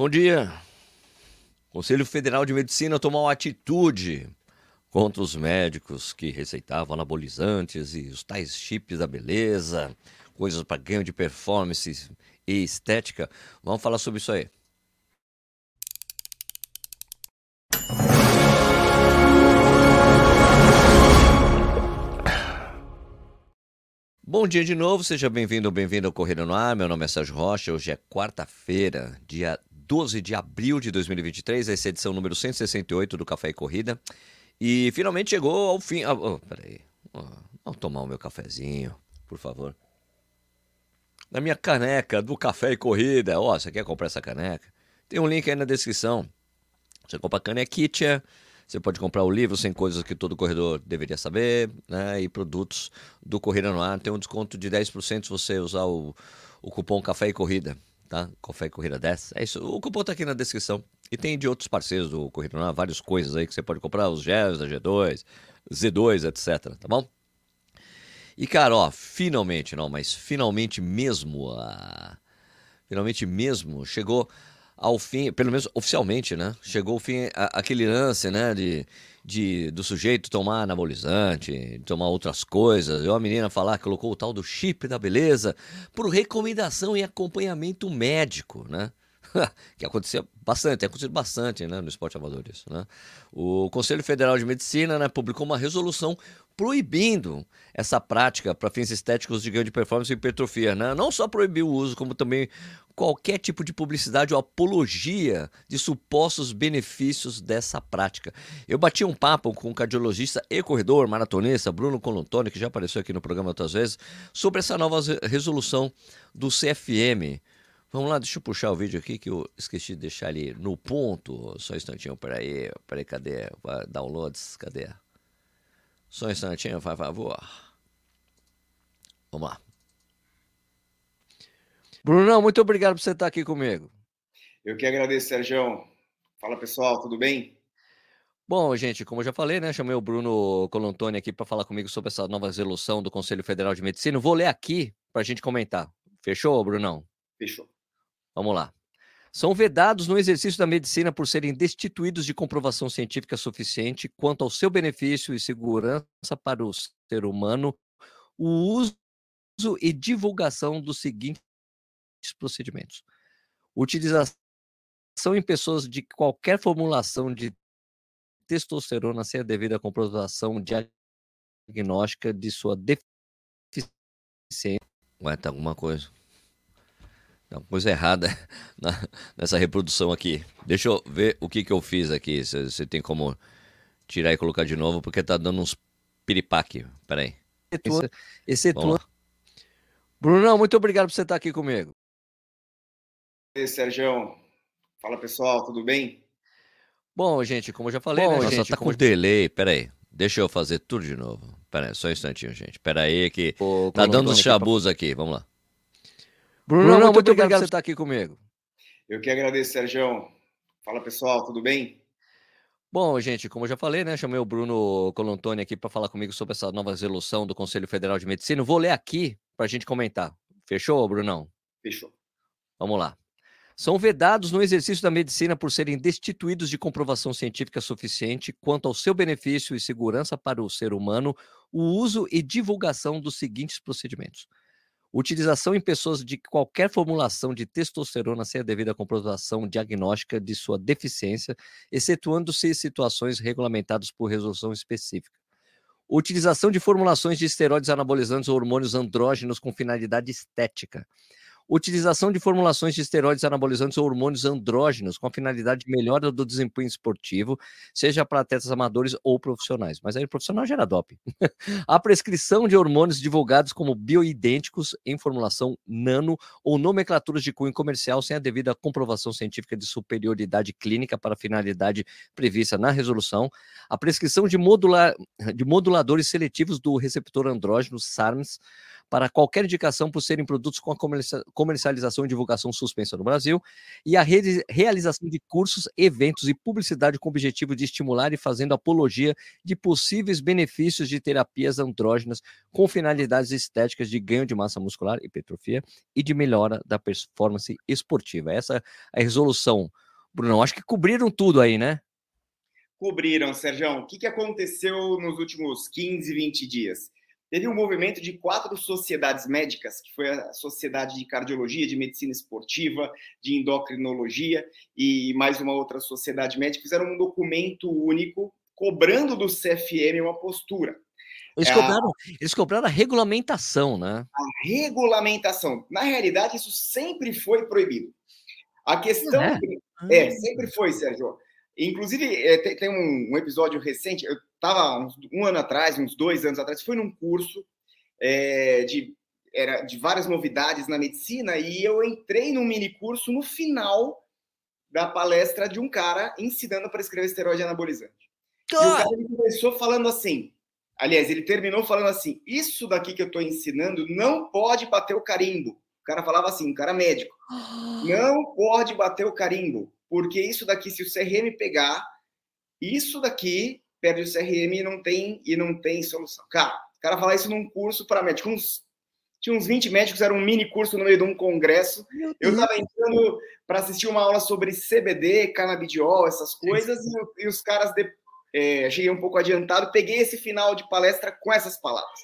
Bom dia. Conselho Federal de Medicina tomou atitude contra os médicos que receitavam anabolizantes e os tais chips da beleza, coisas para ganho de performance e estética. Vamos falar sobre isso aí. Bom dia de novo, seja bem-vindo ou bem-vindo ao Corrida no Ar. Meu nome é Sérgio Rocha. Hoje é quarta-feira, dia 12 de abril de 2023, essa edição número 168 do Café e Corrida. E finalmente chegou ao fim. Oh, peraí. Oh, vou tomar o meu cafezinho, por favor. Na minha caneca do Café e Corrida. Ó, oh, você quer comprar essa caneca? Tem um link aí na descrição. Você compra a canequitia você pode comprar o livro sem coisas que todo corredor deveria saber, né? E produtos do Corrida no Ar. Tem um desconto de 10% se você usar o, o cupom Café e Corrida, tá? Café Corrida 10. É isso. O cupom tá aqui na descrição. E tem de outros parceiros do Corrida Ar, várias coisas aí que você pode comprar, os gels da G2, Z2, etc, tá bom? E cara, ó, finalmente, não, mas finalmente mesmo, finalmente mesmo, chegou ao fim, pelo menos oficialmente, né? Chegou o fim, a, aquele lance, né? De, de, do sujeito tomar anabolizante, tomar outras coisas. Eu, a menina falar que colocou o tal do chip da beleza por recomendação e acompanhamento médico, né? que acontecia bastante, tem acontecido bastante né, no esporte amador isso. Né? O Conselho Federal de Medicina né, publicou uma resolução proibindo essa prática para fins estéticos de ganho de performance e hipertrofia. Né? Não só proibiu o uso, como também qualquer tipo de publicidade ou apologia de supostos benefícios dessa prática. Eu bati um papo com o cardiologista e corredor maratonista Bruno Colontoni, que já apareceu aqui no programa outras vezes, sobre essa nova resolução do CFM. Vamos lá, deixa eu puxar o vídeo aqui que eu esqueci de deixar ele no ponto. Só um instantinho, peraí, peraí, cadê? Downloads, cadê? Só um instantinho, por favor. Vamos lá. Brunão, muito obrigado por você estar aqui comigo. Eu que agradeço, Sérgio. Fala pessoal, tudo bem? Bom, gente, como eu já falei, né? Chamei o Bruno Colontoni aqui para falar comigo sobre essa nova resolução do Conselho Federal de Medicina. Vou ler aqui para a gente comentar. Fechou, Brunão? Fechou. Vamos lá. São vedados no exercício da medicina por serem destituídos de comprovação científica suficiente quanto ao seu benefício e segurança para o ser humano o uso e divulgação dos seguintes procedimentos. Utilização em pessoas de qualquer formulação de testosterona sem a devida comprovação diagnóstica de sua deficiência. Ué, tá alguma coisa. Coisa errada na, nessa reprodução aqui. Deixa eu ver o que, que eu fiz aqui. Você tem como tirar e colocar de novo, porque tá dando uns piripaque. Peraí. Excetua. Brunão, muito obrigado por você estar aqui comigo. E aí, Sérgio. Fala pessoal, tudo bem? Bom, gente, como eu já falei, Bom, né, gente, tá com delay. Peraí, deixa eu fazer tudo de novo. Peraí, só um instantinho, gente. Peraí que Ô, tá dando uns chabus aqui, vamos lá. Bruno, Bruno muito, muito obrigado por você estar aqui comigo. Eu que agradeço, Sérgio. Fala pessoal, tudo bem? Bom, gente, como eu já falei, né? Chamei o Bruno Colontoni aqui para falar comigo sobre essa nova resolução do Conselho Federal de Medicina. Vou ler aqui para a gente comentar. Fechou, Brunão? Fechou. Vamos lá são vedados no exercício da medicina por serem destituídos de comprovação científica suficiente quanto ao seu benefício e segurança para o ser humano o uso e divulgação dos seguintes procedimentos. Utilização em pessoas de qualquer formulação de testosterona sem a devida comprovação diagnóstica de sua deficiência, excetuando-se situações regulamentadas por resolução específica. Utilização de formulações de esteroides anabolizantes ou hormônios andrógenos com finalidade estética utilização de formulações de esteroides anabolizantes ou hormônios andrógenos com a finalidade de melhora do desempenho esportivo, seja para atletas amadores ou profissionais. Mas aí profissional gera doping. a prescrição de hormônios divulgados como bioidênticos em formulação nano ou nomenclaturas de cunho comercial sem a devida comprovação científica de superioridade clínica para a finalidade prevista na resolução. A prescrição de, modular, de moduladores seletivos do receptor andrógeno SARMS para qualquer indicação por serem produtos com a comercialização e divulgação suspensa no Brasil, e a re realização de cursos, eventos e publicidade com o objetivo de estimular e fazendo apologia de possíveis benefícios de terapias andrógenas com finalidades estéticas de ganho de massa muscular, hipertrofia e de melhora da performance esportiva. Essa é a resolução. Bruno, acho que cobriram tudo aí, né? Cobriram, Sérgio. O que aconteceu nos últimos 15, 20 dias? Teve um movimento de quatro sociedades médicas, que foi a Sociedade de Cardiologia, de Medicina Esportiva, de Endocrinologia e mais uma outra sociedade médica, fizeram um documento único cobrando do CFM uma postura. Eles, é cobraram, a... eles cobraram a regulamentação, né? A regulamentação. Na realidade, isso sempre foi proibido. A questão é, é ah. sempre foi, Sérgio. Inclusive, é, tem, um, um, episódio recente, eu estava um ano atrás, uns dois anos atrás, fui num curso é, de, era, de várias novidades na medicina e eu entrei num mini curso no final da palestra de um cara ensinando para escrever esteroide anabolizante. E o cara começou falando assim, aliás, ele terminou falando assim, isso daqui que eu estou ensinando não pode bater o carimbo. O cara falava assim, um cara médico, não pode bater o carimbo porque isso daqui, se o CRM pegar, isso daqui perde o CRM e não tem, e não tem solução. Cara, o cara falar isso num curso para médicos, uns, tinha uns 20 médicos, era um mini curso no meio de um congresso. Eu estava entrando para assistir uma aula sobre CBD, canabidiol, essas coisas, e, e os caras, de, é, cheguei um pouco adiantado, peguei esse final de palestra com essas palavras.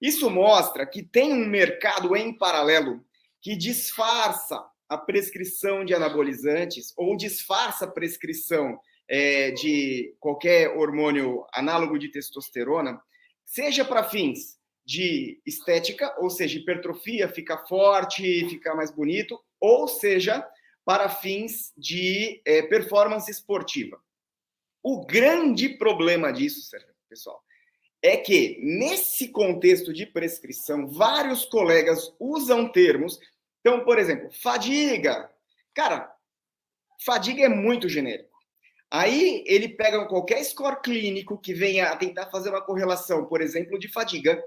Isso mostra que tem um mercado em paralelo que disfarça a prescrição de anabolizantes ou disfarça a prescrição é, de qualquer hormônio análogo de testosterona, seja para fins de estética, ou seja, hipertrofia, ficar forte, ficar mais bonito, ou seja, para fins de é, performance esportiva. O grande problema disso, pessoal, é que nesse contexto de prescrição, vários colegas usam termos então, por exemplo, fadiga. Cara, fadiga é muito genérico. Aí ele pega qualquer score clínico que venha a tentar fazer uma correlação, por exemplo, de fadiga,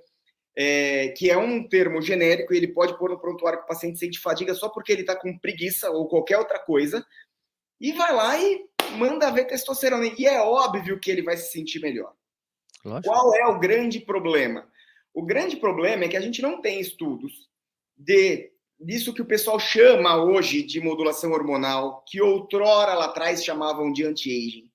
é, que é um termo genérico, e ele pode pôr no prontuário que o paciente sente fadiga só porque ele está com preguiça ou qualquer outra coisa, e vai lá e manda ver testosterona. E é óbvio que ele vai se sentir melhor. Lógico. Qual é o grande problema? O grande problema é que a gente não tem estudos de disso que o pessoal chama hoje de modulação hormonal, que outrora lá atrás chamavam de anti-aging.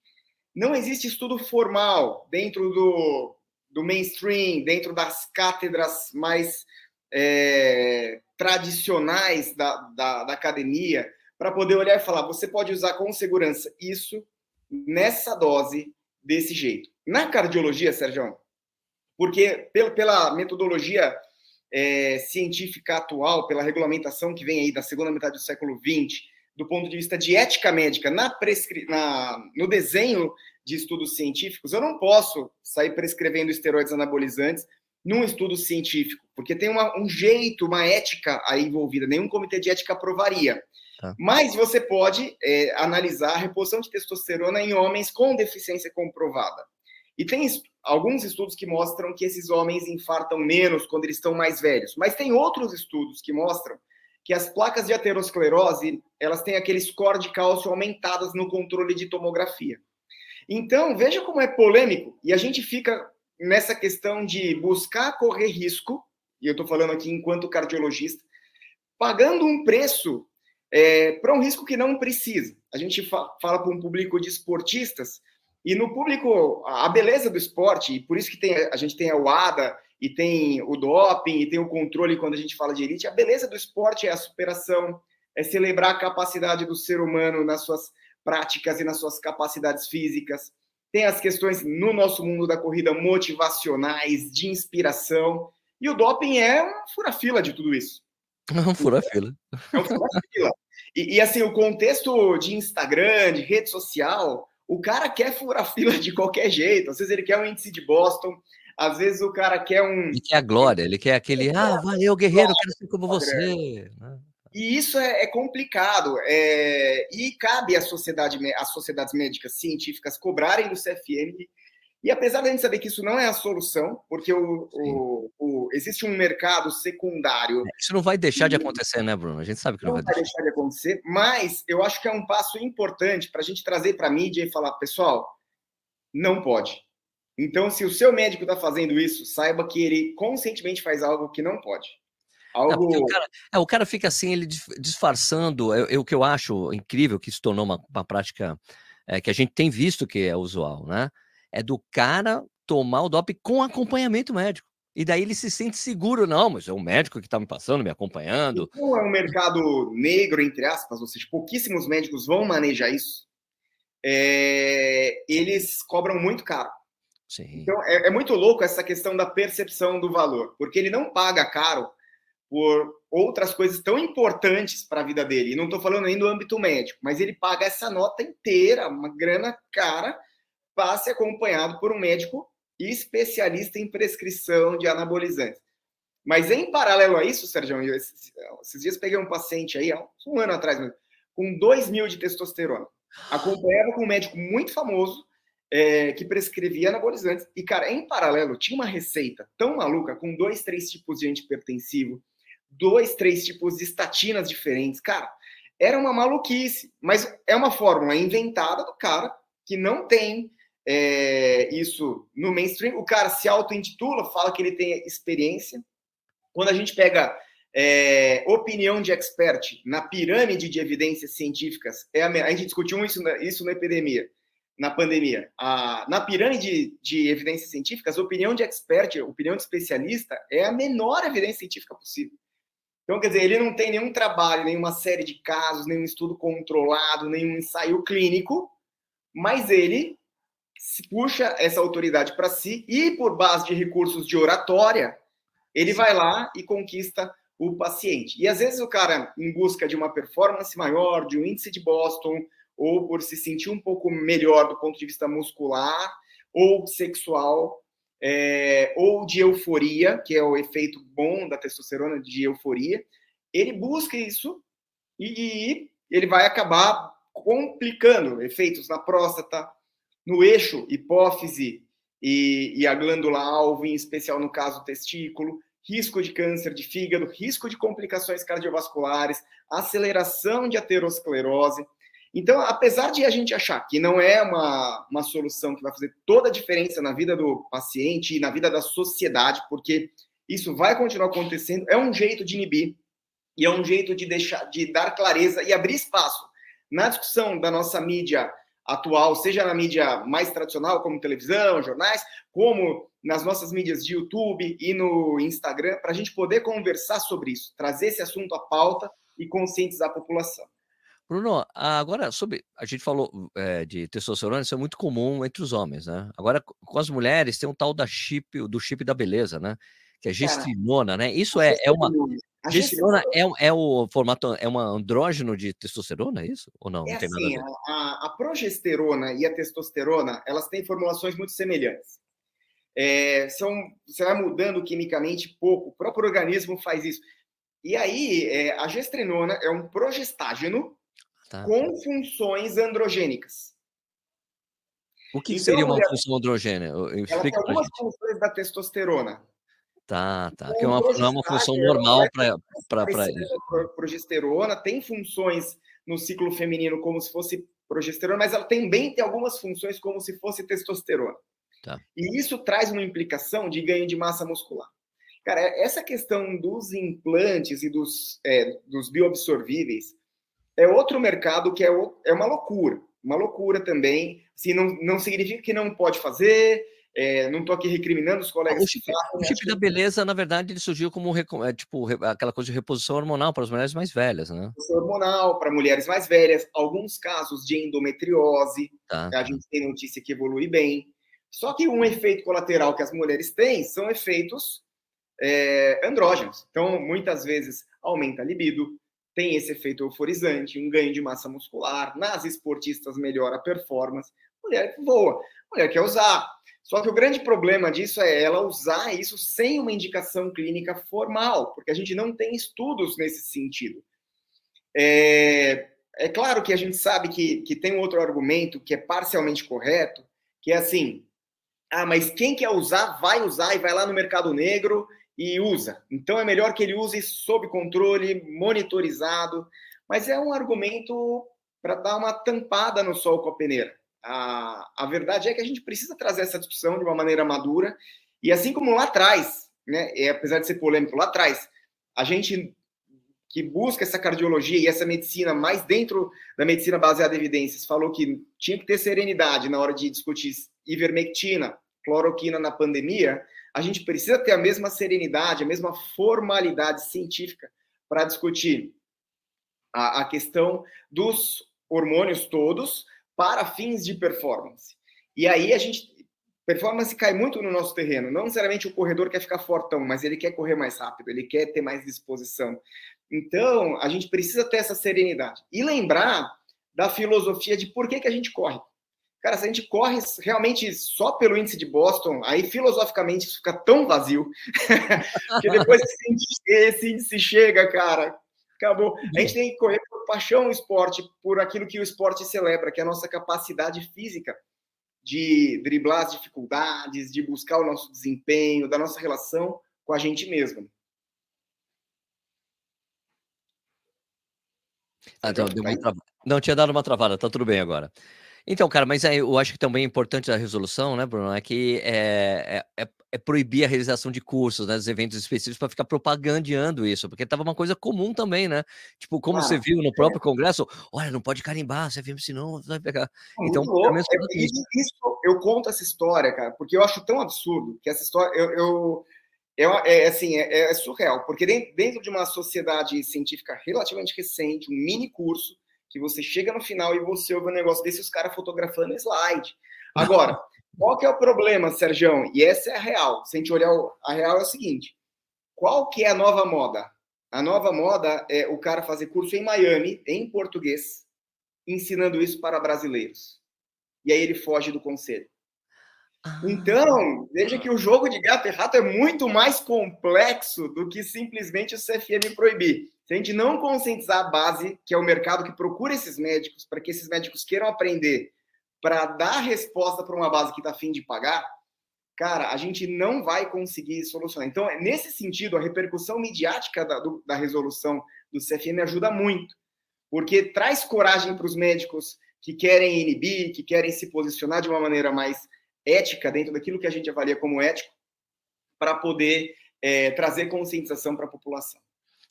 Não existe estudo formal dentro do, do mainstream, dentro das cátedras mais é, tradicionais da, da, da academia, para poder olhar e falar: você pode usar com segurança isso nessa dose, desse jeito. Na cardiologia, Sérgio, porque pela metodologia é, científica atual, pela regulamentação que vem aí da segunda metade do século XX, do ponto de vista de ética médica, na prescri... na... no desenho de estudos científicos, eu não posso sair prescrevendo esteroides anabolizantes num estudo científico, porque tem uma, um jeito, uma ética aí envolvida, nenhum comitê de ética aprovaria. Tá. Mas você pode é, analisar a reposição de testosterona em homens com deficiência comprovada. E tem alguns estudos que mostram que esses homens infartam menos quando eles estão mais velhos, mas tem outros estudos que mostram que as placas de aterosclerose, elas têm aquele score de cálcio aumentadas no controle de tomografia. Então, veja como é polêmico, e a gente fica nessa questão de buscar correr risco, e eu estou falando aqui enquanto cardiologista, pagando um preço é, para um risco que não precisa. A gente fa fala para um público de esportistas, e no público, a beleza do esporte, e por isso que tem, a gente tem a UADA, e tem o doping, e tem o controle quando a gente fala de elite, a beleza do esporte é a superação, é celebrar a capacidade do ser humano nas suas práticas e nas suas capacidades físicas. Tem as questões no nosso mundo da corrida motivacionais, de inspiração. E o doping é um fura-fila de tudo isso. É um fura-fila. É um fura-fila. E, e, assim, o contexto de Instagram, de rede social, o cara quer furar fila de qualquer jeito. Às vezes ele quer um índice de Boston, às vezes o cara quer um. Ele quer a glória, ele quer aquele. ah, valeu, guerreiro, quero ser como você. Né? E isso é, é complicado. É... E cabe à sociedade, às sociedades médicas científicas cobrarem do CFM E apesar de a gente saber que isso não é a solução, porque o, o, o existe um mercado secundário. É, isso não vai deixar de acontecer, né, Bruno? A gente sabe que não, não vai, vai deixar. deixar de acontecer, mas eu acho que é um passo importante para a gente trazer para a mídia e falar, pessoal, não pode. Então, se o seu médico está fazendo isso, saiba que ele conscientemente faz algo que não pode. Algo... Não, o, cara, é, o, cara, fica assim, ele disfarçando. É, é, o que eu acho incrível, que se tornou uma, uma prática é, que a gente tem visto que é usual, né? É do cara tomar o DOP com acompanhamento médico. E daí ele se sente seguro, não, mas é o médico que está me passando, me acompanhando. Não é um mercado negro, entre aspas, ou seja, pouquíssimos médicos vão manejar isso. É, eles cobram muito caro. Sim. Então é, é muito louco essa questão da percepção do valor, porque ele não paga caro por outras coisas tão importantes para a vida dele. E não estou falando nem do âmbito médico, mas ele paga essa nota inteira, uma grana cara, para ser acompanhado por um médico especialista em prescrição de anabolizantes. Mas em paralelo a isso, Sérgio, esses, esses, dias peguei um paciente aí, um ano atrás, com 2 mil de testosterona. Acompanhava com um médico muito famoso é, que prescrevia anabolizantes. E, cara, em paralelo, tinha uma receita tão maluca, com dois, três tipos de antipertensivo, dois, três tipos de estatinas diferentes. Cara, era uma maluquice, mas é uma fórmula inventada do cara que não tem é, isso no mainstream. O cara se auto-intitula, fala que ele tem experiência. Quando a gente pega é, opinião de expert na pirâmide de evidências científicas, é a, a gente discutiu isso, isso na epidemia, na pandemia. A, na pirâmide de, evidências científicas, opinião de expert, opinião de especialista, é a menor evidência científica possível. Então, quer dizer, ele não tem nenhum trabalho, nenhuma série de casos, nenhum estudo controlado, nenhum ensaio clínico, mas ele puxa essa autoridade para si e, por base de recursos de oratória, ele vai lá e conquista o paciente. E às vezes o cara, em busca de uma performance maior, de um índice de Boston, ou por se sentir um pouco melhor do ponto de vista muscular ou sexual, é, ou de euforia, que é o efeito bom da testosterona de euforia, ele busca isso e ele vai acabar complicando efeitos na próstata, no eixo hipófise e, e a glândula alvo, em especial no caso testículo, risco de câncer de fígado, risco de complicações cardiovasculares, aceleração de aterosclerose. Então, apesar de a gente achar que não é uma, uma solução que vai fazer toda a diferença na vida do paciente e na vida da sociedade, porque isso vai continuar acontecendo, é um jeito de inibir e é um jeito de deixar, de dar clareza e abrir espaço na discussão da nossa mídia atual, seja na mídia mais tradicional, como televisão, jornais, como nas nossas mídias de YouTube e no Instagram, para a gente poder conversar sobre isso, trazer esse assunto à pauta e conscientizar a população. Bruno, agora sobre. A gente falou é, de testosterona, isso é muito comum entre os homens, né? Agora, com as mulheres, tem um tal da chip, do chip da beleza, né? Que é gestrinona, né? Isso é, é uma. A gestrinona é, é o formato, é um andrógeno de testosterona, é isso? Ou não? É não assim, a, a, a, progesterona e a testosterona, elas têm formulações muito semelhantes. É, são, você vai mudando quimicamente pouco, o próprio organismo faz isso. E aí, é, a gestrinona é um progestágeno tá. com funções androgênicas. O que então, seria uma mulher, função androgênica? Ela tem algumas funções da testosterona. Tá, tá. Que é uma, não é uma função normal para isso. Progesterona tem funções no ciclo feminino como se fosse progesterona, mas ela também tem algumas funções como se fosse testosterona. Tá. E isso traz uma implicação de ganho de massa muscular. Cara, essa questão dos implantes e dos, é, dos bioabsorvíveis é outro mercado que é, é uma loucura. Uma loucura também. Assim, não, não significa que não pode fazer, é, não estou aqui recriminando os colegas. O chip, o chip da beleza, na verdade, ele surgiu como é, tipo aquela coisa de reposição hormonal para as mulheres mais velhas, né? Reposição hormonal para mulheres mais velhas, alguns casos de endometriose, tá. a gente tem notícia que evolui bem. Só que um efeito colateral que as mulheres têm são efeitos é, andrógenos. Então, muitas vezes aumenta a libido, tem esse efeito euforizante, um ganho de massa muscular. Nas esportistas melhora a performance. Mulher voa, mulher quer usar. Só que o grande problema disso é ela usar isso sem uma indicação clínica formal, porque a gente não tem estudos nesse sentido. É, é claro que a gente sabe que, que tem um outro argumento que é parcialmente correto, que é assim: Ah, mas quem quer usar, vai usar e vai lá no mercado negro e usa. Então é melhor que ele use sob controle, monitorizado. Mas é um argumento para dar uma tampada no sol com a peneira. A, a verdade é que a gente precisa trazer essa discussão de uma maneira madura. E assim como lá atrás, né, é, apesar de ser polêmico lá atrás, a gente que busca essa cardiologia e essa medicina mais dentro da medicina baseada em evidências, falou que tinha que ter serenidade na hora de discutir ivermectina, cloroquina na pandemia, a gente precisa ter a mesma serenidade, a mesma formalidade científica para discutir a, a questão dos hormônios todos para fins de performance. E aí a gente performance cai muito no nosso terreno. Não necessariamente o corredor quer ficar fortão, mas ele quer correr mais rápido, ele quer ter mais disposição. Então, a gente precisa ter essa serenidade. E lembrar da filosofia de por que, que a gente corre. Cara, se a gente corre realmente só pelo índice de Boston, aí filosoficamente isso fica tão vazio, que depois que esse índice chega, cara, acabou. A gente tem que correr por paixão no esporte, por aquilo que o esporte celebra, que é a nossa capacidade física de driblar as dificuldades, de buscar o nosso desempenho, da nossa relação com a gente mesmo. Ah, então, deu uma tra... Não, tinha dado uma travada, tá tudo bem agora. Então, cara, mas aí eu acho que também é importante a resolução, né, Bruno, é que é, é, é, é proibir a realização de cursos, né, dos eventos específicos para ficar propagandeando isso, porque estava uma coisa comum também, né? Tipo, como ah, você viu no próprio é. congresso, olha, não pode carimbar, você viu, senão vai pegar. então, menos é, isso, isso, eu conto essa história, cara, porque eu acho tão absurdo que essa história, eu, eu é, é, assim, é, é, surreal, porque dentro de uma sociedade científica relativamente recente, um mini curso, que você chega no final e você ouve um negócio desse, os caras fotografando slide. Agora, qual que é o problema, Sérgio? E essa é a real. Se a gente olhar, a real é o seguinte: qual que é a nova moda? A nova moda é o cara fazer curso em Miami, em português, ensinando isso para brasileiros. E aí ele foge do conselho. Ah. Então, veja que o jogo de gato e rato é muito mais complexo do que simplesmente o CFM proibir. Se a gente não conscientizar a base, que é o mercado que procura esses médicos, para que esses médicos queiram aprender, para dar resposta para uma base que está afim de pagar, cara, a gente não vai conseguir solucionar. Então, nesse sentido, a repercussão midiática da, do, da resolução do CFM ajuda muito, porque traz coragem para os médicos que querem inibir, que querem se posicionar de uma maneira mais ética, dentro daquilo que a gente avalia como ético, para poder é, trazer conscientização para a população.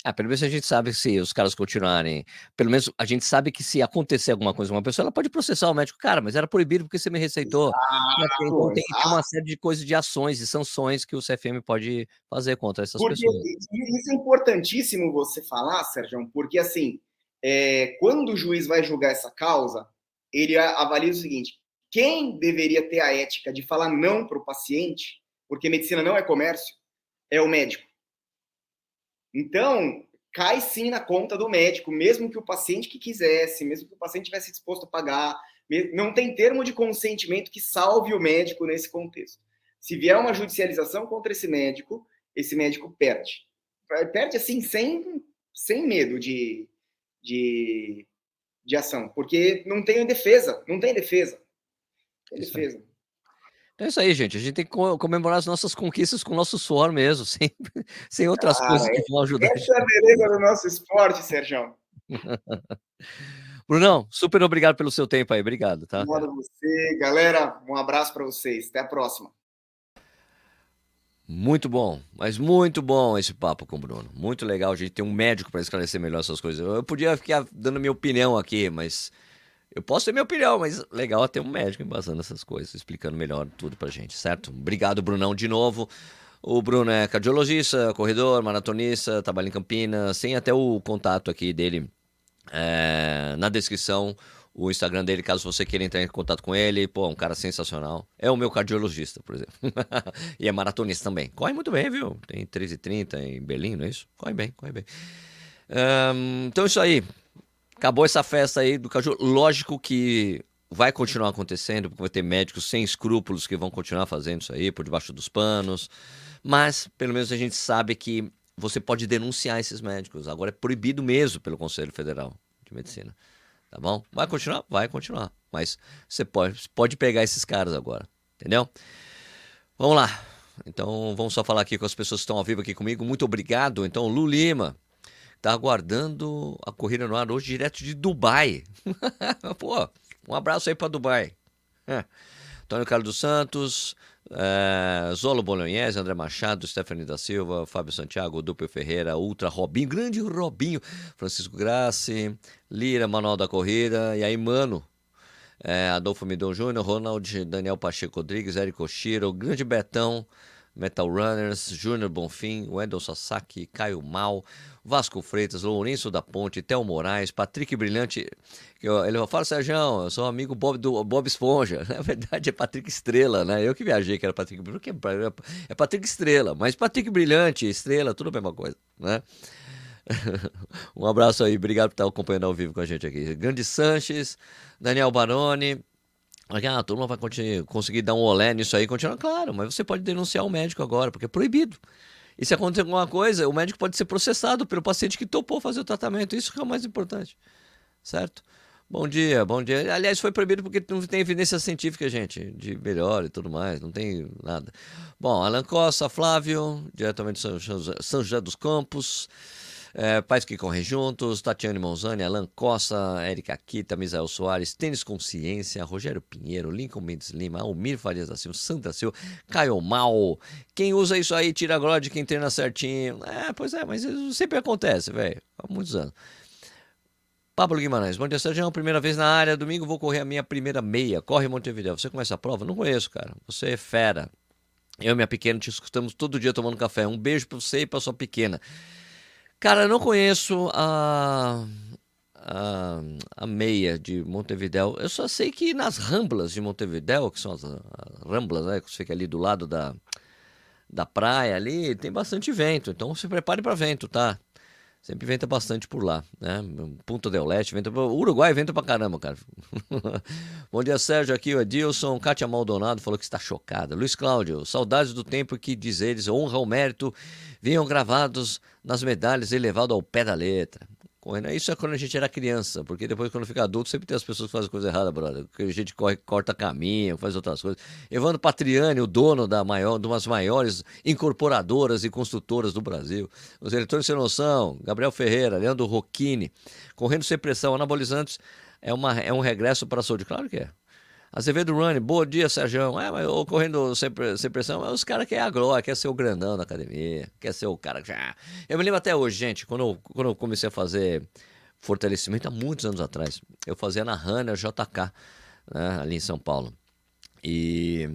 Ah, pelo menos a gente sabe se os caras continuarem. Pelo menos a gente sabe que se acontecer alguma coisa com uma pessoa, ela pode processar o médico. Cara, mas era proibido porque você me receitou. Exato, então tem, tem, uma série de coisas de ações e sanções que o CFM pode fazer contra essas porque, pessoas. Isso é importantíssimo você falar, Sérgio, porque assim, é, quando o juiz vai julgar essa causa, ele avalia o seguinte: quem deveria ter a ética de falar não para o paciente, porque medicina não é comércio, é o médico. Então, cai sim na conta do médico, mesmo que o paciente que quisesse, mesmo que o paciente tivesse disposto a pagar, não tem termo de consentimento que salve o médico nesse contexto. Se vier uma judicialização contra esse médico, esse médico perde. Perde assim, sem, sem medo de, de, de ação, porque não tem defesa, não tem defesa. Ele isso fez. Então é isso aí, gente. A gente tem que comemorar as nossas conquistas com o nosso suor mesmo, sem, sem outras ah, coisas que vão ajudar. Essa é a beleza do nosso esporte, Sérgio. Brunão, super obrigado pelo seu tempo aí. Obrigado, tá? Obrigado você. Galera, um abraço para vocês. Até a próxima. Muito bom, mas muito bom esse papo com o Bruno. Muito legal a gente ter um médico para esclarecer melhor essas coisas. Eu podia ficar dando minha opinião aqui, mas eu posso ter minha opinião, mas legal é ter um médico embasando essas coisas, explicando melhor tudo pra gente, certo? Obrigado, Brunão, de novo. O Bruno é cardiologista, corredor, maratonista, trabalha em Campinas. Tem até o contato aqui dele é, na descrição, o Instagram dele, caso você queira entrar em contato com ele. Pô, um cara sensacional. É o meu cardiologista, por exemplo. e é maratonista também. Corre muito bem, viu? Tem 13h30 em Berlim, não é isso? Corre bem, corre bem. Um, então é isso aí. Acabou essa festa aí do Caju. Lógico que vai continuar acontecendo, porque vai ter médicos sem escrúpulos que vão continuar fazendo isso aí por debaixo dos panos. Mas, pelo menos, a gente sabe que você pode denunciar esses médicos. Agora é proibido mesmo pelo Conselho Federal de Medicina. Tá bom? Vai continuar? Vai continuar. Mas você pode, pode pegar esses caras agora. Entendeu? Vamos lá. Então, vamos só falar aqui com as pessoas que estão ao vivo aqui comigo. Muito obrigado. Então, Lu Lima está aguardando a corrida no ar hoje direto de Dubai. Pô, um abraço aí para Dubai. É. Antônio Carlos dos Santos, é, Zolo Bolognese, André Machado, Stephanie da Silva, Fábio Santiago, Duplo Ferreira, Ultra Robinho, grande Robinho, Francisco Grassi, Lira, Manual da Corrida, e aí, mano, é, Adolfo Midon Júnior, Ronald, Daniel Pacheco Rodrigues, Érico Chiro, grande Betão, Metal Runners, Júnior Bonfim, Wendel Sasaki, Caio Mal, Vasco Freitas, Lourenço da Ponte, Théo Moraes, Patrick Brilhante. Ele fala, Sérgio, eu sou amigo Bob, do Bob Esponja. Na verdade é Patrick Estrela, né? Eu que viajei que era Patrick Brilhante. É Patrick Estrela, mas Patrick Brilhante, Estrela, tudo a mesma coisa, né? um abraço aí, obrigado por estar acompanhando ao vivo com a gente aqui. Grande Sanches, Daniel Baroni, ah, a turma vai conseguir dar um olé nisso aí e continuar. Claro, mas você pode denunciar o médico agora, porque é proibido. E se acontecer alguma coisa, o médico pode ser processado pelo paciente que topou fazer o tratamento. Isso que é o mais importante. Certo? Bom dia, bom dia. Aliás, foi proibido porque não tem evidência científica, gente, de melhor e tudo mais, não tem nada. Bom, Alan Costa, Flávio, diretamente de São José dos Campos. É, Pais que correm juntos, Tatiane Monzani, Alan Costa, Érica Kita, Misael Soares, Tênis Consciência, Rogério Pinheiro, Lincoln Mendes Lima, Almir Farias da Silva, Santa Silva, Caio Mal. Quem usa isso aí tira a glória de quem treina certinho. É, pois é, mas isso sempre acontece, velho. Há muitos anos. Pablo Guimarães, bom dia, Sérgio. Primeira vez na área, domingo vou correr a minha primeira meia. Corre Montevideo. Você começa a prova? Não conheço, cara. Você é fera. Eu e minha pequena te escutamos todo dia tomando café. Um beijo pra você e pra sua pequena. Cara, não conheço a, a, a, meia de Montevidéu. Eu só sei que nas ramblas de Montevidéu, que são as, as ramblas, né, que fica ali do lado da, da praia ali, tem bastante vento. Então se prepare para vento, tá? Sempre venta bastante por lá, né? Punta del Leste, venta o Uruguai venta pra caramba, cara. Bom dia, Sérgio, aqui o Edilson, Kátia Maldonado falou que está chocada. Luiz Cláudio, saudades do tempo que, diz eles, honra ao mérito, vinham gravados nas medalhas e levado ao pé da letra. Correndo. Isso é quando a gente era criança, porque depois, quando fica adulto, sempre tem as pessoas que fazem coisa errada, brother. Que a gente corre, corta caminho, faz outras coisas. Evandro Patriani, o dono da maior, de umas maiores incorporadoras e construtoras do Brasil. Os eleitores sem noção, Gabriel Ferreira, Leandro Rocchini. Correndo sem pressão, anabolizantes é, uma, é um regresso para a saúde. Claro que é. Azevedo Rani, bom dia, Sérgio. É, mas eu correndo sem, sem pressão, mas os caras querem a glória, quer ser o grandão da academia, quer ser o cara que já. Eu me lembro até hoje, gente, quando eu, quando eu comecei a fazer fortalecimento há muitos anos atrás, eu fazia na Runner JK, né, ali em São Paulo. E,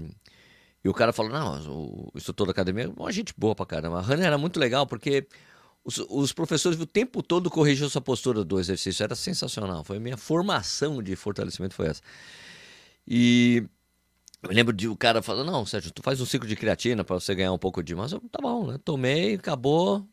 e o cara falou: não, o instrutor da academia é uma gente boa pra caramba. A Runner era muito legal porque. Os, os, professores o tempo todo corrigiam sua postura do exercício. Era sensacional. Foi a minha formação de fortalecimento foi essa. E eu lembro de o cara falando, não, Sérgio, tu faz um ciclo de creatina para você ganhar um pouco de massa. Tá bom, né? Tomei, acabou.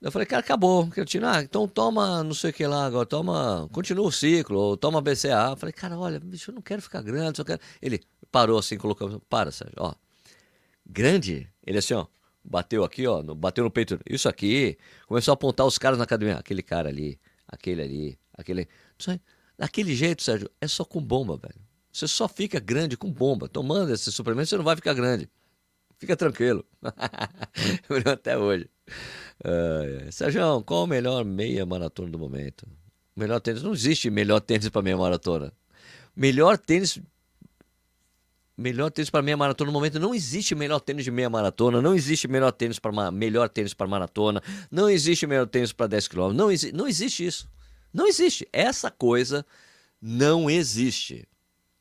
Eu falei, cara, acabou. Creatina, ah, então toma não sei o que lá agora, toma, continua o ciclo, ou toma BCA. Eu falei, cara, olha, bicho, eu não quero ficar grande, só quero... Ele parou assim, colocou, para, Sérgio, ó. Grande? Ele assim, ó, bateu aqui, ó, bateu no peito. Isso aqui, começou a apontar os caras na academia. Aquele cara ali, aquele ali, aquele... Daquele jeito, Sérgio, é só com bomba, velho. Você só fica grande com bomba. Tomando esse suplemento, você não vai ficar grande. Fica tranquilo. Até hoje. Uh, Sérgio, qual o melhor meia maratona do momento? Melhor tênis? Não existe melhor tênis para meia maratona. Melhor tênis. Melhor tênis para meia maratona no momento não existe melhor tênis de meia maratona, não existe melhor tênis para melhor tênis para maratona, não existe melhor tênis para 10 km, não, exi não existe isso. Não existe. Essa coisa não existe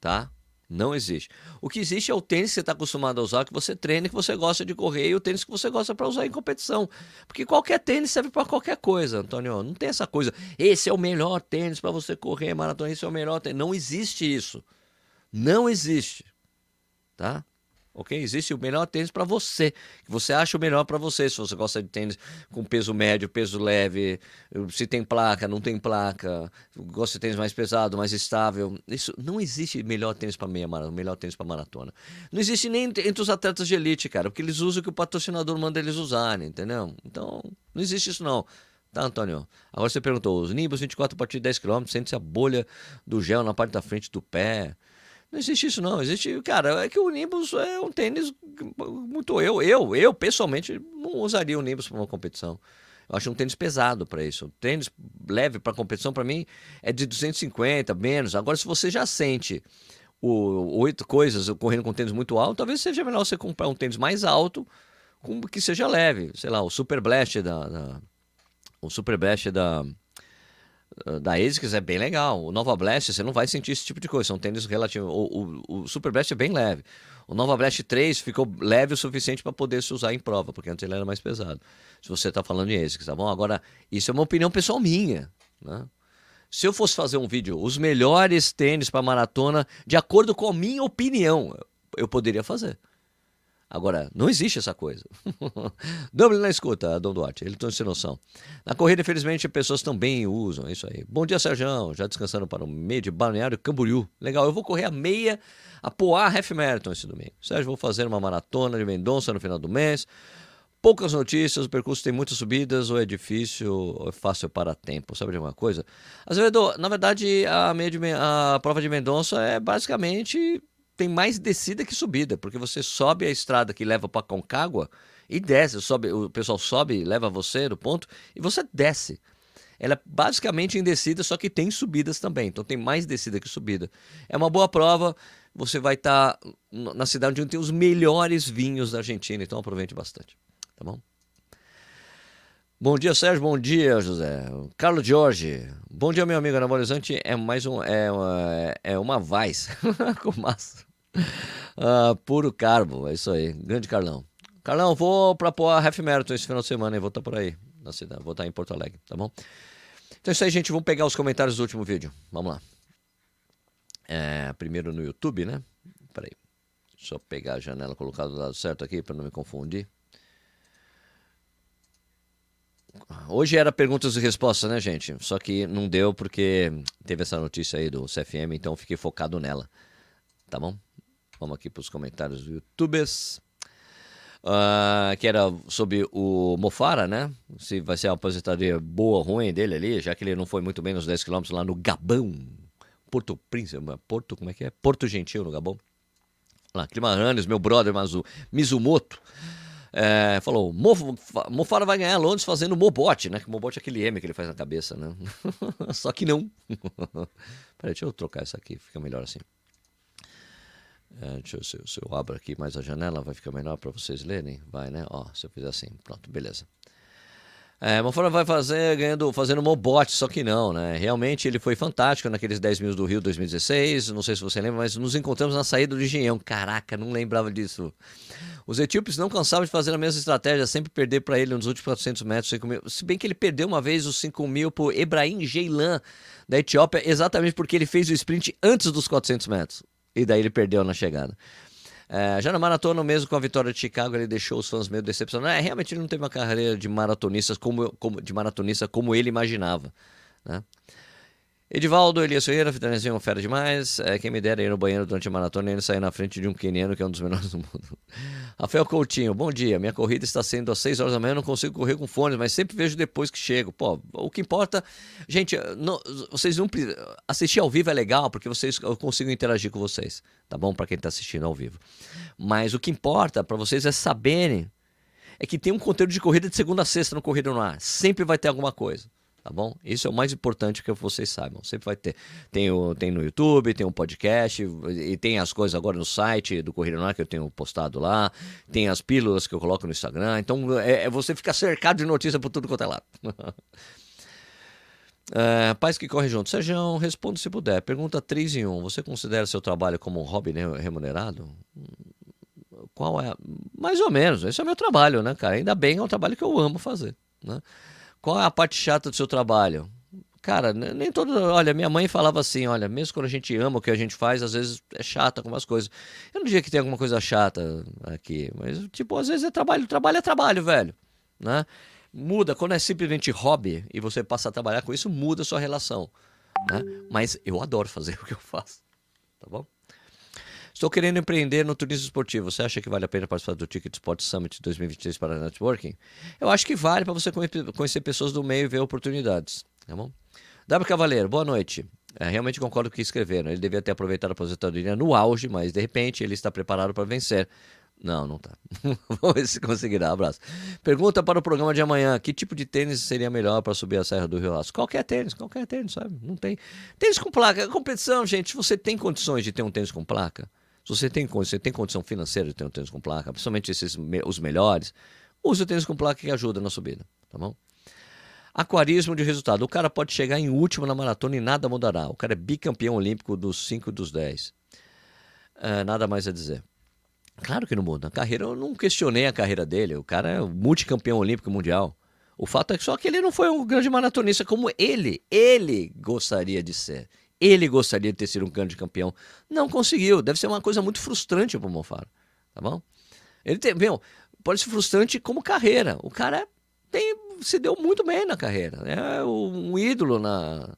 tá? Não existe. O que existe é o tênis que você está acostumado a usar, que você treina, que você gosta de correr, e o tênis que você gosta para usar em competição. Porque qualquer tênis serve para qualquer coisa, Antônio. Não tem essa coisa. Esse é o melhor tênis para você correr maratona, esse é o melhor tênis. Não existe isso. Não existe. Tá? Ok? Existe o melhor tênis para você, que você acha o melhor para você. Se você gosta de tênis com peso médio, peso leve, se tem placa, não tem placa, gosta de tênis mais pesado, mais estável. Isso não existe melhor tênis para meia maratona, melhor tênis para maratona. Não existe nem entre os atletas de elite, cara, porque eles usam o que o patrocinador manda eles usarem, entendeu? Então, não existe isso não. Tá, Antônio? Agora você perguntou, os Nimbus 24 a partir de 10 km, sente-se a bolha do gel na parte da frente do pé. Não existe isso, não. Existe, cara, é que o Nimbus é um tênis muito. Eu, eu, eu pessoalmente, não usaria o Nimbus para uma competição. Eu acho um tênis pesado para isso. Um tênis leve para competição, para mim, é de 250, menos. Agora, se você já sente o, oito coisas correndo com tênis muito alto, talvez seja melhor você comprar um tênis mais alto, com, que seja leve. Sei lá, o Super Blast da. da o Super Blast da da ASICS é bem legal. O Nova Blast, você não vai sentir esse tipo de coisa. São tênis relativo. O, o, o, Super Blast é bem leve. O Nova Blast 3 ficou leve o suficiente para poder se usar em prova, porque antes ele era mais pesado. Se você está falando de ASICS, tá bom? Agora, isso é uma opinião pessoal minha. Né? Se eu fosse fazer um vídeo, os melhores tênis para maratona, de acordo com a minha opinião, eu poderia fazer. Agora, não existe essa coisa. Dublin na escuta, Dom Duarte, ele tem sem noção. Na corrida, infelizmente, pessoas também usam, isso aí. Bom dia, Sérgio, já descansando para o meio de Balneário Camboriú. Legal, eu vou correr a meia, a Poá Half Marathon esse domingo. Sérgio, vou fazer uma maratona de Mendonça no final do mês. Poucas notícias, o percurso tem muitas subidas, ou é difícil, ou é fácil para tempo. Sabe de alguma coisa? Azevedo, na verdade, a, meia de, a prova de Mendonça é basicamente tem mais descida que subida, porque você sobe a estrada que leva para Concagua e desce, sobe, o pessoal sobe, leva você do ponto e você desce. Ela é basicamente em descida, só que tem subidas também, então tem mais descida que subida. É uma boa prova, você vai estar tá na cidade onde tem os melhores vinhos da Argentina, então aproveite bastante, tá bom? Bom dia, Sérgio. Bom dia, José. Carlos Jorge. Bom dia, meu amigo anabolizante. É mais um. É uma, é uma Vaz com massa ah, puro carbo, é isso aí. Grande Carlão. Carlão, vou pra pôr a Half Marathon esse final de semana e vou estar tá por aí, na cidade. Vou estar tá em Porto Alegre, tá bom? Então é isso aí, gente. Vamos pegar os comentários do último vídeo. Vamos lá. É, primeiro no YouTube, né? Peraí. Eu pegar a janela colocada do lado certo aqui para não me confundir. Hoje era perguntas e respostas, né, gente? Só que não deu porque teve essa notícia aí do CFM, então fiquei focado nela. Tá bom? Vamos aqui para os comentários do YouTubers. Uh, que era sobre o Mofara, né? Se vai ser uma aposentadoria boa ou ruim dele ali, já que ele não foi muito bem nos 10 km lá no Gabão. Porto Príncipe, Porto, como é que é? Porto Gentil, no Gabão. Lá, Climarandes, meu brother Mazu, Mizumoto, é, falou: Mofara vai ganhar Londres fazendo Mobot, né? Que Mobot é aquele M que ele faz na cabeça, né? Só que não. Peraí, deixa eu trocar isso aqui, fica melhor assim. É, deixa eu, se, se eu abro aqui mais a janela, vai ficar melhor para vocês lerem? Vai, né? Ó, se eu fizer assim, pronto, beleza. É, Mofara vai fazer ganhando, fazendo Mobot, só que não, né? Realmente ele foi fantástico naqueles 10 mil do Rio 2016. Não sei se você lembra, mas nos encontramos na saída do Engenhão. Caraca, não lembrava disso. Os etíopes não cansavam de fazer a mesma estratégia, sempre perder para ele nos últimos 400 metros. 5 mil. Se bem que ele perdeu uma vez os 5 mil por Ebrahim Jeilan, da Etiópia, exatamente porque ele fez o sprint antes dos 400 metros. E daí ele perdeu na chegada. É, já na maratona, mesmo com a vitória de Chicago, ele deixou os fãs meio decepcionados. É, realmente ele não teve uma carreira de maratonistas como, como, de maratonista como ele imaginava. Né? Edivaldo Elias Ferreira, fitanezinho, fera demais. É, quem me dera ir no banheiro durante a maratona e ele sair na frente de um queniano que é um dos melhores do mundo. Rafael Coutinho, bom dia. Minha corrida está sendo às 6 horas da manhã, não consigo correr com fones, mas sempre vejo depois que chego. Pô, o que importa. Gente, não, vocês não assistir ao vivo é legal, porque vocês eu consigo interagir com vocês, tá bom? Para quem está assistindo ao vivo. Mas o que importa para vocês é saberem é que tem um conteúdo de corrida de segunda a sexta no Corrida no Ar. Sempre vai ter alguma coisa tá bom? Isso é o mais importante que vocês saibam. Sempre vai ter. Tem, o, tem no YouTube, tem um podcast, e tem as coisas agora no site do Corrida no que eu tenho postado lá, tem as pílulas que eu coloco no Instagram. Então, é, é você ficar cercado de notícia por tudo quanto é lado. É, pais que correm junto. Sérgio, responda se puder. Pergunta 3 em 1. Você considera seu trabalho como um hobby remunerado? Qual é? Mais ou menos. Esse é o meu trabalho, né, cara? Ainda bem é um trabalho que eu amo fazer, né? Qual é a parte chata do seu trabalho? Cara, nem todo. Olha, minha mãe falava assim: olha, mesmo quando a gente ama o que a gente faz, às vezes é chata algumas coisas. Eu não diria que tem alguma coisa chata aqui, mas, tipo, às vezes é trabalho. Trabalho é trabalho, velho. Né? Muda. Quando é simplesmente hobby e você passa a trabalhar com isso, muda a sua relação. Né? Mas eu adoro fazer o que eu faço. Tá bom? Estou querendo empreender no turismo esportivo. Você acha que vale a pena participar do Ticket Sport Summit 2023 para networking? Eu acho que vale para você conhecer pessoas do meio e ver oportunidades. Tá bom? W Cavaleiro, boa noite. É, realmente concordo com o que escreveram. Ele devia ter aproveitado a aposentadoria no auge, mas de repente ele está preparado para vencer. Não, não tá. Vamos ver se conseguirá. Abraço. Pergunta para o programa de amanhã: que tipo de tênis seria melhor para subir a Serra do Rio Laço? Qualquer tênis, qualquer tênis, sabe? Não tem. Tênis com placa. Competição, gente. Você tem condições de ter um tênis com placa, se você tem, você tem condição financeira de ter um tênis com placa, principalmente esses, os melhores, use o tênis com placa que ajuda na subida, tá bom? Aquarismo de resultado. O cara pode chegar em último na maratona e nada mudará. O cara é bicampeão olímpico dos 5 e dos 10. É, nada mais a dizer. Claro que não muda. A carreira, eu não questionei a carreira dele. O cara é multicampeão olímpico mundial. O fato é que só que ele não foi um grande maratonista como ele, ele gostaria de ser. Ele gostaria de ter sido um grande campeão. Não conseguiu. Deve ser uma coisa muito frustrante para o Mofara. Tá bom? Ele tem, meu, pode ser frustrante como carreira. O cara tem, se deu muito bem na carreira. É um ídolo na,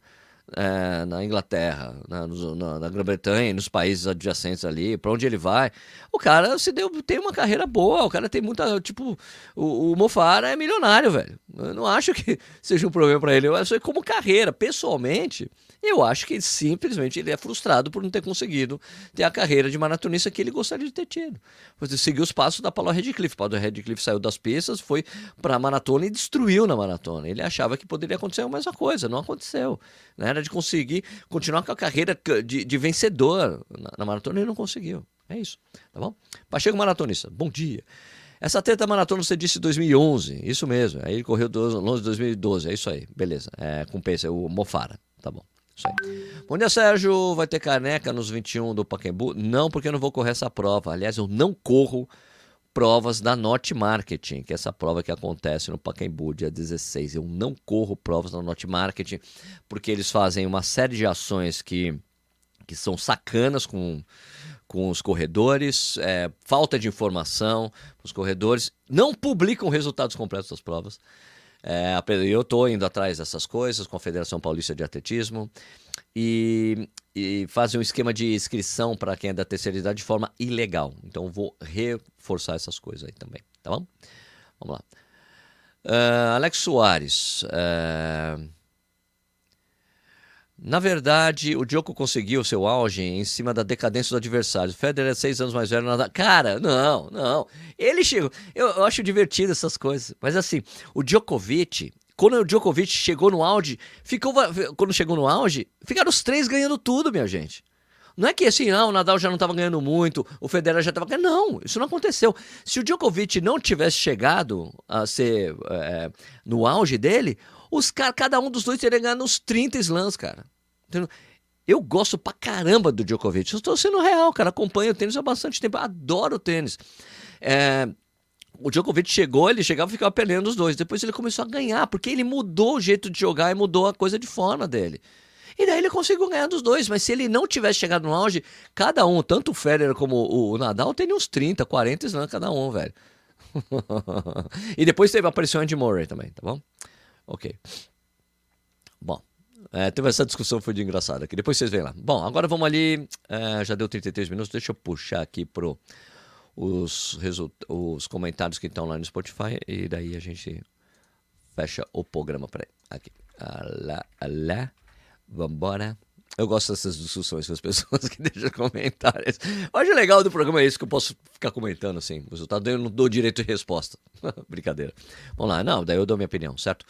é, na Inglaterra, na, na, na Grã-Bretanha, nos países adjacentes ali, para onde ele vai. O cara se deu, tem uma carreira boa, o cara tem muita. Tipo, o, o Mofara é milionário, velho. Eu não acho que seja um problema para ele. Eu acho que como carreira, pessoalmente, eu acho que simplesmente ele é frustrado por não ter conseguido ter a carreira de maratonista que ele gostaria de ter tido. Você seguiu os passos da Paula Redcliffe. Paula Redcliffe saiu das pistas, foi para a maratona e destruiu na maratona. Ele achava que poderia acontecer a mesma coisa, não aconteceu. Né? Era de conseguir continuar com a carreira de, de vencedor na, na maratona e não conseguiu. É isso, tá bom? Pacheco Maratonista, bom dia. Essa treta maratona você disse 2011, isso mesmo. Aí ele correu 11 de 2012, é isso aí, beleza. É, compensa, o Mofara, tá bom. Isso aí. Bom dia, Sérgio. Vai ter caneca nos 21 do Paquembu? Não, porque eu não vou correr essa prova. Aliás, eu não corro provas da Norte Marketing, que é essa prova que acontece no Pacaembu dia 16. Eu não corro provas da Norte Marketing, porque eles fazem uma série de ações que, que são sacanas com, com os corredores, é, falta de informação os corredores, não publicam resultados completos das provas. É, eu estou indo atrás dessas coisas com a Federação Paulista de Atletismo e, e fazem um esquema de inscrição para quem é da terceira idade de forma ilegal. Então vou reforçar essas coisas aí também, tá bom? Vamos lá. Uh, Alex Soares. Uh, na verdade, o Djoko conseguiu seu auge em cima da decadência do adversário. Federer é seis anos mais velho. Nada... Cara, não, não. Ele chegou. Eu, eu, acho divertido essas coisas. Mas assim, o Djokovic, quando o Djokovic chegou no auge, ficou. Quando chegou no auge, ficaram os três ganhando tudo, minha gente. Não é que assim, não, o Nadal já não estava ganhando muito, o Federer já estava ganhando. Não, isso não aconteceu. Se o Djokovic não tivesse chegado a ser é, no auge dele, os cada um dos dois teria ganhado uns 30 slams, cara. Eu gosto pra caramba do Djokovic. Eu estou sendo real, cara. Acompanho o tênis há bastante tempo. Adoro o tênis. É, o Djokovic chegou, ele chegava e ficava perdendo os dois. Depois ele começou a ganhar, porque ele mudou o jeito de jogar e mudou a coisa de forma dele. E daí ele conseguiu ganhar dos dois. Mas se ele não tivesse chegado no auge, cada um, tanto o Federer como o, Nadal, tem uns 30, 40 slams cada um, velho. e depois teve a aparição de Murray também, tá bom? Ok. Bom. É, teve essa discussão, foi de engraçada aqui. Depois vocês veem lá. Bom, agora vamos ali. É, já deu 33 minutos. Deixa eu puxar aqui pro os, os comentários que estão lá no Spotify. E daí a gente fecha o programa. Peraí. Aqui. Alá, alá. Vambora. Eu gosto dessas discussões com as pessoas que deixam comentários. Hoje o legal do programa é isso, que eu posso ficar comentando assim. O resultado eu não dou direito de resposta. Brincadeira. Vamos lá, não, daí eu dou minha opinião, certo?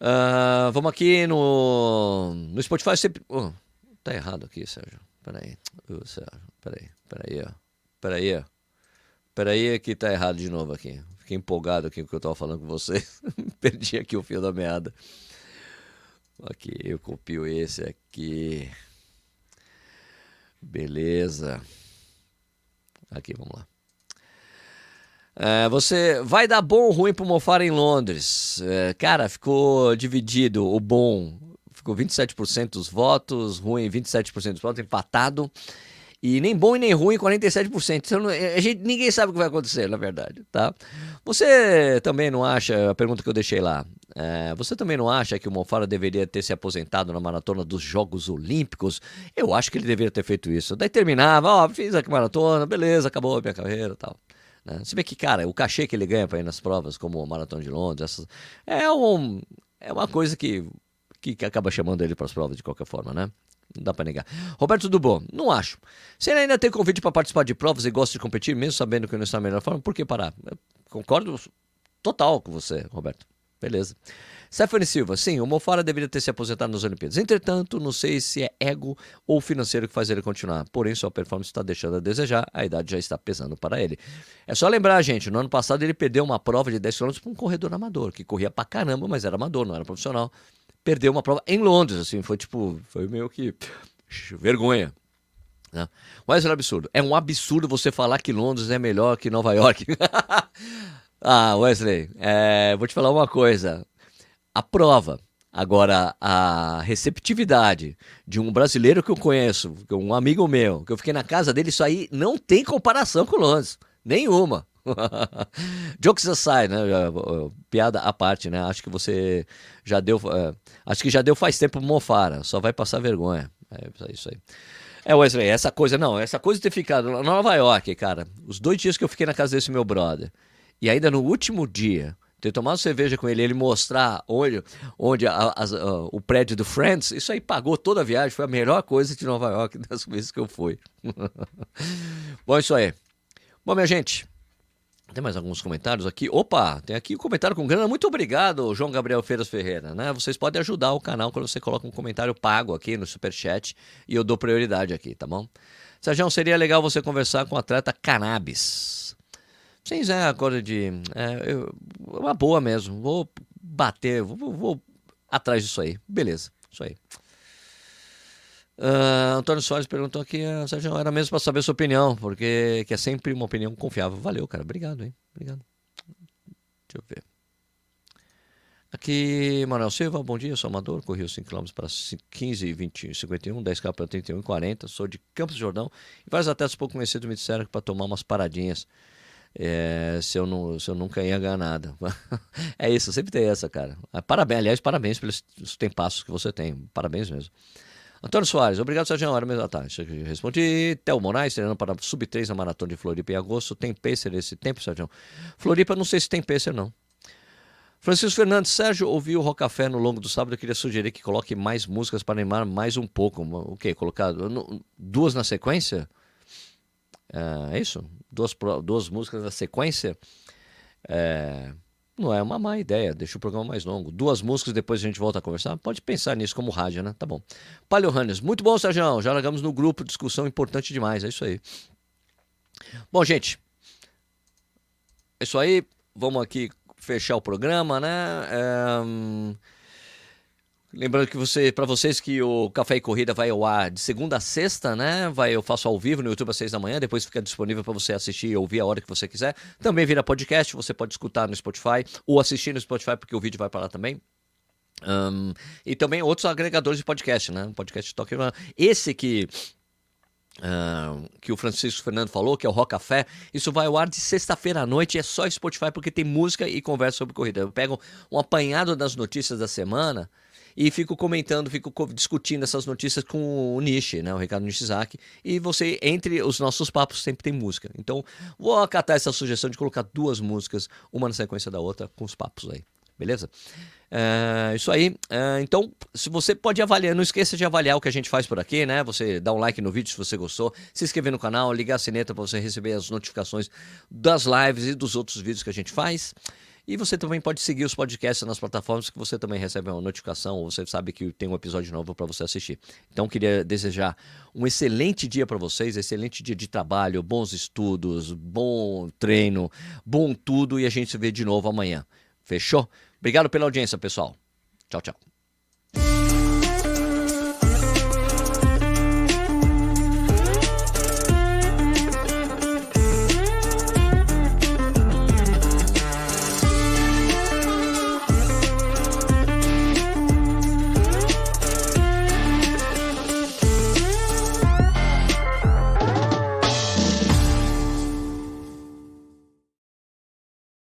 Uh, vamos aqui no, no Spotify sempre. Oh, tá errado aqui, Sérgio. Peraí. Oh, Sérgio, peraí, peraí, ó. Peraí, ó. Peraí que tá errado de novo aqui. Fiquei empolgado aqui com o que eu tava falando com vocês. Perdi aqui o fio da meada. Aqui, eu copio esse aqui. Beleza. Aqui, vamos lá. É, você vai dar bom ou ruim pro Mofara em Londres? É, cara, ficou dividido o bom. Ficou 27% dos votos, ruim 27% dos votos, empatado. E nem bom e nem ruim, 47%. Então, a gente, ninguém sabe o que vai acontecer, na verdade, tá? Você também não acha, a pergunta que eu deixei lá, é, você também não acha que o Mofara deveria ter se aposentado na maratona dos Jogos Olímpicos? Eu acho que ele deveria ter feito isso. Daí terminava, ó, fiz a maratona, beleza, acabou a minha carreira tal. Né? Se bem que, cara, o cachê que ele ganha para ir nas provas, como a Maratona de Londres, essas, é, um, é uma coisa que, que, que acaba chamando ele para as provas de qualquer forma, né? Não dá pra negar. Roberto Dubô, não acho. Se ele ainda tem convite para participar de provas e gosta de competir, mesmo sabendo que não está na melhor forma, por que parar? Eu concordo total com você, Roberto. Beleza. Stephanie Silva, sim, o Mofara deveria ter se aposentado nas Olimpíadas. Entretanto, não sei se é ego ou financeiro que faz ele continuar. Porém, sua performance está deixando a desejar, a idade já está pesando para ele. É só lembrar, gente, no ano passado ele perdeu uma prova de 10 km para um corredor amador, que corria pra caramba, mas era amador, não era profissional. Perdeu uma prova em Londres, assim, foi tipo, foi meio que vergonha. Né? Mas é um absurdo. É um absurdo você falar que Londres é melhor que Nova York. ah, Wesley, é, vou te falar uma coisa a prova. Agora, a receptividade de um brasileiro que eu conheço, um amigo meu, que eu fiquei na casa dele, isso aí não tem comparação com Londres. Nenhuma. Jokes aside, né? Piada à parte, né? Acho que você já deu. Uh, acho que já deu faz tempo mofara. Só vai passar vergonha. É isso aí. É, Wesley, essa coisa, não, essa coisa de ter ficado em Nova York, cara, os dois dias que eu fiquei na casa desse meu brother, e ainda no último dia, ter tomado cerveja com ele, ele mostrar onde, onde a, a, a, o prédio do Friends, isso aí pagou toda a viagem, foi a melhor coisa de Nova York das vezes que eu fui. Bom, isso aí. Bom, minha gente, tem mais alguns comentários aqui. Opa, tem aqui um comentário com grana. Muito obrigado, João Gabriel Feiras Ferreira. Né? Vocês podem ajudar o canal quando você coloca um comentário pago aqui no Superchat e eu dou prioridade aqui, tá bom? Sérgio, seria legal você conversar com o atleta Cannabis. Sim, é a coisa de. É, eu, uma boa mesmo. Vou bater, vou, vou atrás disso aí. Beleza, isso aí. Uh, Antônio Soares perguntou aqui, uh, Sérgio, era mesmo para saber sua opinião, porque que é sempre uma opinião confiável. Valeu, cara. Obrigado, hein? Obrigado. Deixa eu ver. Aqui, Manuel Silva, bom dia, sou amador, corri os 5 km para 15, 20, 51, 10k para 31 e 40, sou de Campos do Jordão e vários atletas pouco conhecidos me disseram que para tomar umas paradinhas é, se, eu não, se eu nunca ia ganhar nada. é isso, sempre tem essa, cara. Ah, parabéns, aliás, parabéns pelos tempassos que você tem. Parabéns mesmo. Antônio Soares, obrigado, Sérgio. Hora mesmo. Tá, respondi. Théo Moraes, treinando para Sub-3 na Maratona de Floripa em agosto. Tem pacer esse tempo, Sérgio? Floripa, não sei se tem pacer, não. Francisco Fernandes, Sérgio, ouviu o Rocafé no longo do sábado. Eu queria sugerir que coloque mais músicas para animar mais um pouco. O quê? Colocar duas na sequência? É, é isso? Duas, duas músicas na sequência. É, não é uma má ideia, deixa o programa mais longo. Duas músicas, depois a gente volta a conversar. Pode pensar nisso como rádio, né? Tá bom. Palio Hannes, muito bom, Sérgio. Já largamos no grupo, discussão importante demais, é isso aí. Bom, gente, é isso aí. Vamos aqui fechar o programa, né? É... Lembrando que você, para vocês que o Café e Corrida vai ao ar de segunda a sexta, né? Vai, eu faço ao vivo no YouTube às seis da manhã, depois fica disponível para você assistir e ouvir a hora que você quiser. Também vira podcast, você pode escutar no Spotify ou assistir no Spotify, porque o vídeo vai para lá também. Um, e também outros agregadores de podcast, né? Podcast Talk. Esse que que o Francisco Fernando falou, que é o Rock Café. Isso vai ao ar de sexta-feira à noite. É só Spotify porque tem música e conversa sobre corrida. Eu pego um apanhado das notícias da semana e fico comentando, fico discutindo essas notícias com o Nishi, né, o Ricardo Nishizaki, e você, entre os nossos papos, sempre tem música. Então, vou acatar essa sugestão de colocar duas músicas, uma na sequência da outra, com os papos aí, beleza? É, isso aí. É, então, se você pode avaliar, não esqueça de avaliar o que a gente faz por aqui, né? Você dá um like no vídeo se você gostou, se inscrever no canal, ligar a sineta para você receber as notificações das lives e dos outros vídeos que a gente faz. E você também pode seguir os podcasts nas plataformas que você também recebe uma notificação ou você sabe que tem um episódio novo para você assistir. Então, queria desejar um excelente dia para vocês, excelente dia de trabalho, bons estudos, bom treino, bom tudo e a gente se vê de novo amanhã. Fechou? Obrigado pela audiência, pessoal. Tchau, tchau.